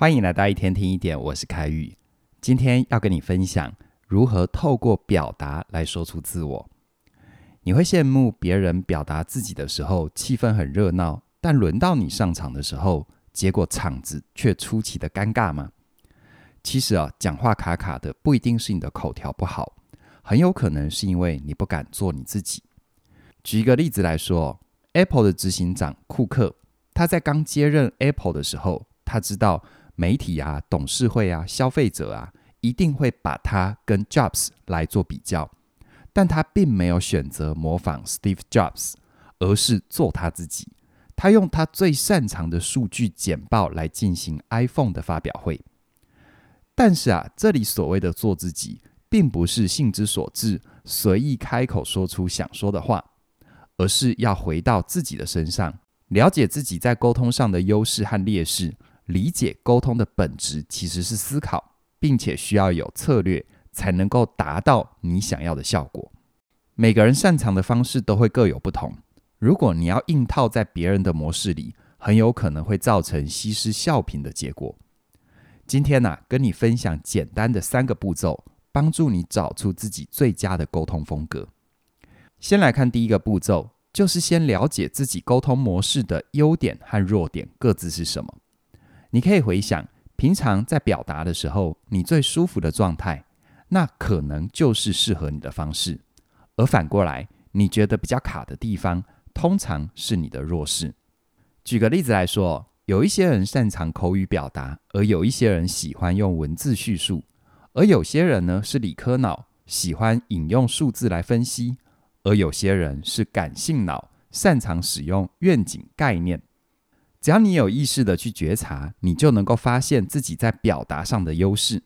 欢迎来到一天听一点，我是凯宇。今天要跟你分享如何透过表达来说出自我。你会羡慕别人表达自己的时候，气氛很热闹，但轮到你上场的时候，结果场子却出奇的尴尬吗？其实啊，讲话卡卡的不一定是你的口条不好，很有可能是因为你不敢做你自己。举一个例子来说，Apple 的执行长库克，他在刚接任 Apple 的时候，他知道。媒体啊、董事会啊、消费者啊，一定会把他跟 Jobs 来做比较，但他并没有选择模仿 Steve Jobs，而是做他自己。他用他最擅长的数据简报来进行 iPhone 的发表会。但是啊，这里所谓的做自己，并不是兴之所至，随意开口说出想说的话，而是要回到自己的身上，了解自己在沟通上的优势和劣势。理解沟通的本质其实是思考，并且需要有策略才能够达到你想要的效果。每个人擅长的方式都会各有不同。如果你要硬套在别人的模式里，很有可能会造成西施效颦的结果。今天呢、跟你分享简单的三个步骤，帮助你找出自己最佳的沟通风格。先来看第一个步骤，就是先了解自己沟通模式的优点和弱点各自是什么。你可以回想，平常在表达的时候，你最舒服的状态，那可能就是适合你的方式。而反过来，你觉得比较卡的地方，通常是你的弱势。举个例子来说，有一些人擅长口语表达，而有一些人喜欢用文字叙述；而有些人呢是理科脑，喜欢引用数字来分析；而有些人是感性脑，擅长使用愿景概念。只要你有意识的去觉察，你就能够发现自己在表达上的优势。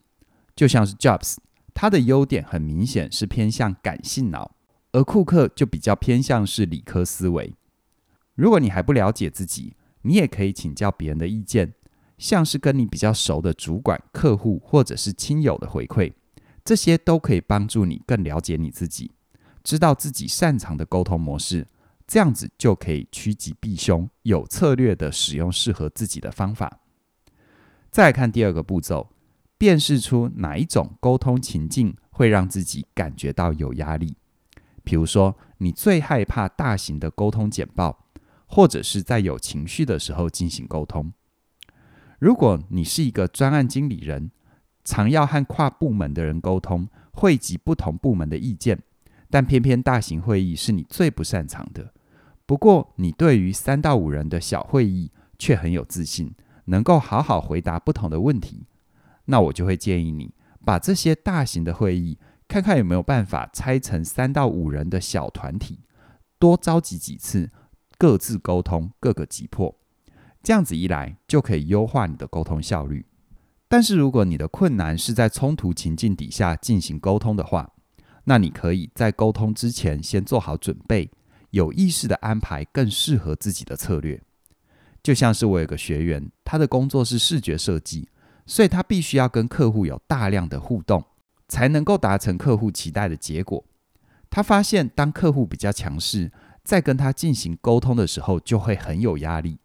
就像是 Jobs，他的优点很明显是偏向感性脑，而库克就比较偏向是理科思维。如果你还不了解自己，你也可以请教别人的意见，像是跟你比较熟的主管、客户或者是亲友的回馈，这些都可以帮助你更了解你自己，知道自己擅长的沟通模式。这样子就可以趋吉避凶，有策略地使用适合自己的方法。再来看第二个步骤，辨识出哪一种沟通情境会让自己感觉到有压力。比如说，你最害怕大型的沟通简报，或者是在有情绪的时候进行沟通。如果你是一个专案经理人，常要和跨部门的人沟通，汇集不同部门的意见，但偏偏大型会议是你最不擅长的。不过，你对于三到五人的小会议却很有自信，能够好好回答不同的问题。那我就会建议你把这些大型的会议，看看有没有办法拆成三到五人的小团体，多召集几次，各自沟通，各个击破。这样子一来，就可以优化你的沟通效率。但是，如果你的困难是在冲突情境底下进行沟通的话，那你可以在沟通之前先做好准备。有意识的安排更适合自己的策略，就像是我有个学员，他的工作是视觉设计，所以他必须要跟客户有大量的互动，才能够达成客户期待的结果。他发现，当客户比较强势，在跟他进行沟通的时候，就会很有压力。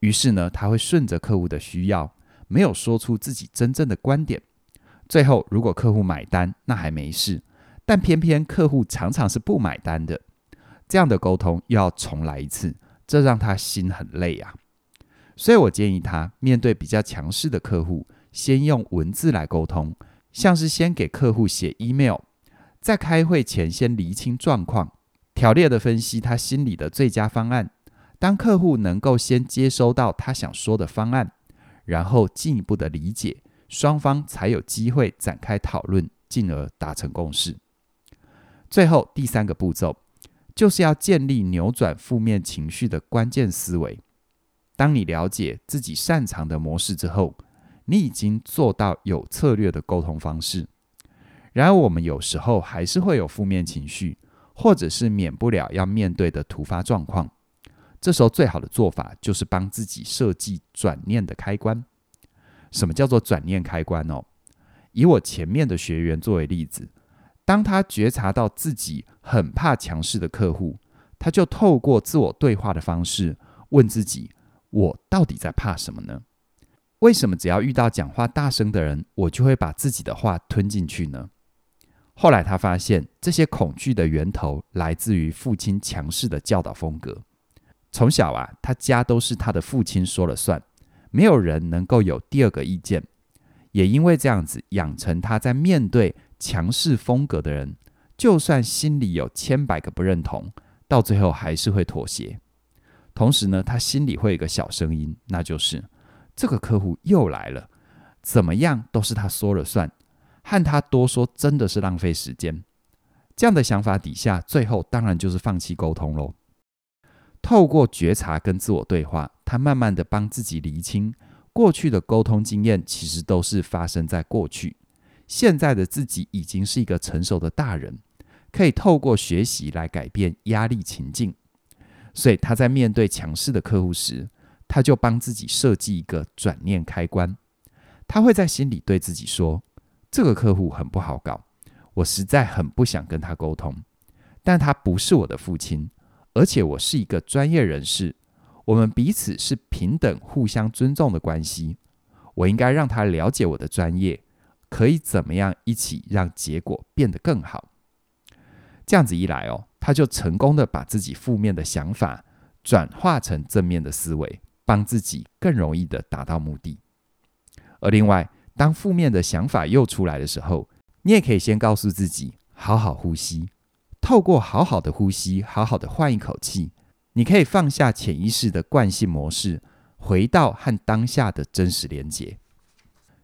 于是呢，他会顺着客户的需要，没有说出自己真正的观点。最后，如果客户买单，那还没事，但偏偏客户常常是不买单的。这样的沟通又要重来一次，这让他心很累啊。所以我建议他面对比较强势的客户，先用文字来沟通，像是先给客户写 email，在开会前先厘清状况，条列的分析他心里的最佳方案。当客户能够先接收到他想说的方案，然后进一步的理解，双方才有机会展开讨论，进而达成共识。最后第三个步骤。就是要建立扭转负面情绪的关键思维。当你了解自己擅长的模式之后，你已经做到有策略的沟通方式。然而，我们有时候还是会有负面情绪，或者是免不了要面对的突发状况。这时候，最好的做法就是帮自己设计转念的开关。什么叫做转念开关哦？以我前面的学员作为例子。当他觉察到自己很怕强势的客户，他就透过自我对话的方式问自己：“我到底在怕什么呢？”为什么只要遇到讲话大声的人，我就会把自己的话吞进去呢？后来他发现，这些恐惧的源头来自于父亲强势的教导风格。从小啊，他家都是他的父亲说了算，没有人能够有第二个意见。也因为这样子，养成他在面对强势风格的人，就算心里有千百个不认同，到最后还是会妥协。同时呢，他心里会有一个小声音，那就是。这个客户又来了，怎么样都是他说了算，和他多说真的是浪费时间。这样的想法底下，最后当然就是放弃沟通喽。透过觉察跟自我对话，他慢慢的帮自己厘清，过去的沟通经验其实都是发生在过去，现在的自己已经是一个成熟的大人，可以透过学习来改变压力情境。所以他在面对强势的客户时，他就帮自己设计一个转念开关，他会在心里对自己说：“这个客户很不好搞，我实在很不想跟他沟通。但他不是我的父亲，而且我是一个专业人士，我们彼此是平等、互相尊重的关系。我应该让他了解我的专业，可以怎么样一起让结果变得更好。这样子一来哦，他就成功的把自己负面的想法转化成正面的思维。”帮自己更容易的达到目的。而另外，当负面的想法又出来的时候，你也可以先告诉自己，好好呼吸。透过好好的呼吸，好好的换一口气，你可以放下潜意识的惯性模式，回到和当下的真实连接。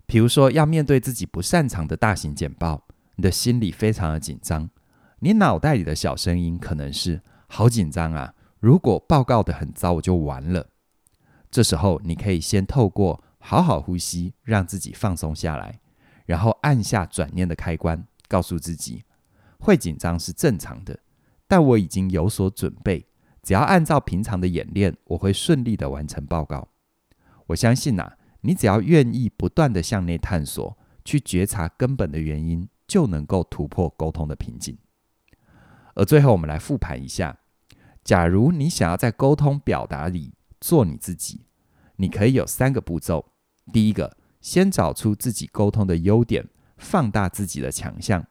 比如说，要面对自己不擅长的大型简报，你的心里非常的紧张，你脑袋里的小声音可能是：好紧张啊！如果报告得很糟，我就完了。这时候，你可以先透过好好呼吸，让自己放松下来，然后按下转念的开关，告诉自己会紧张是正常的，但我已经有所准备，只要按照平常的演练，我会顺利的完成报告。我相信呐、啊，你只要愿意不断的向内探索，去觉察根本的原因，就能够突破沟通的瓶颈。而最后，我们来复盘一下，假如你想要在沟通表达里，做你自己，你可以有三个步骤。第一个，先找出自己沟通的优点，放大自己的强项。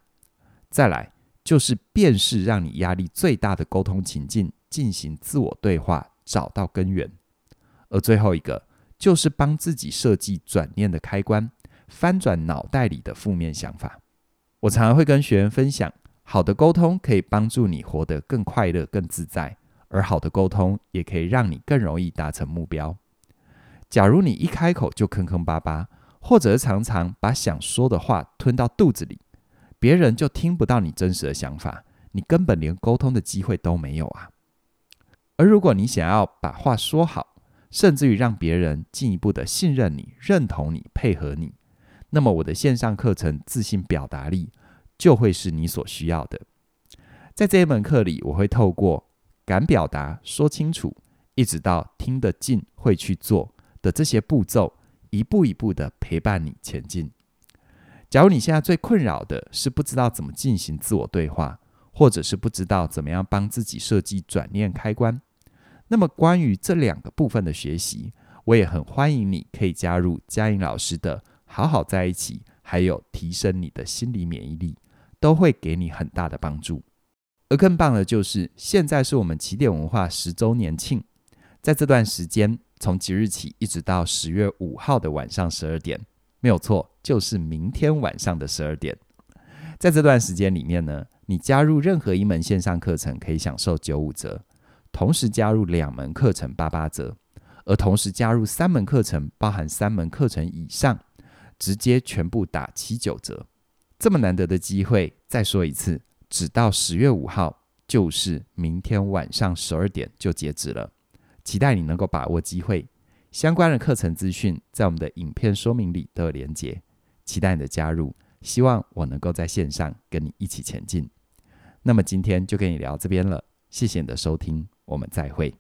再来，就是辨识让你压力最大的沟通情境，进行自我对话，找到根源。而最后一个，就是帮自己设计转念的开关，翻转脑袋里的负面想法。我常常会跟学员分享，好的沟通可以帮助你活得更快乐、更自在。而好的沟通也可以让你更容易达成目标。假如你一开口就坑坑巴巴，或者常常把想说的话吞到肚子里，别人就听不到你真实的想法，你根本连沟通的机会都没有啊。而如果你想要把话说好，甚至于让别人进一步的信任你、认同你、配合你，那么我的线上课程《自信表达力》就会是你所需要的。在这一门课里，我会透过敢表达、说清楚，一直到听得进、会去做的这些步骤，一步一步的陪伴你前进。假如你现在最困扰的是不知道怎么进行自我对话，或者是不知道怎么样帮自己设计转念开关，那么关于这两个部分的学习，我也很欢迎你可以加入嘉颖老师的“好好在一起”，还有提升你的心理免疫力，都会给你很大的帮助。而更棒的就是，现在是我们起点文化十周年庆，在这段时间，从即日起一直到十月五号的晚上十二点，没有错，就是明天晚上的十二点。在这段时间里面呢，你加入任何一门线上课程可以享受九五折，同时加入两门课程八八折，而同时加入三门课程，包含三门课程以上，直接全部打七九折。这么难得的机会，再说一次。只到十月五号，就是明天晚上十二点就截止了。期待你能够把握机会。相关的课程资讯在我们的影片说明里都有连结。期待你的加入，希望我能够在线上跟你一起前进。那么今天就跟你聊这边了，谢谢你的收听，我们再会。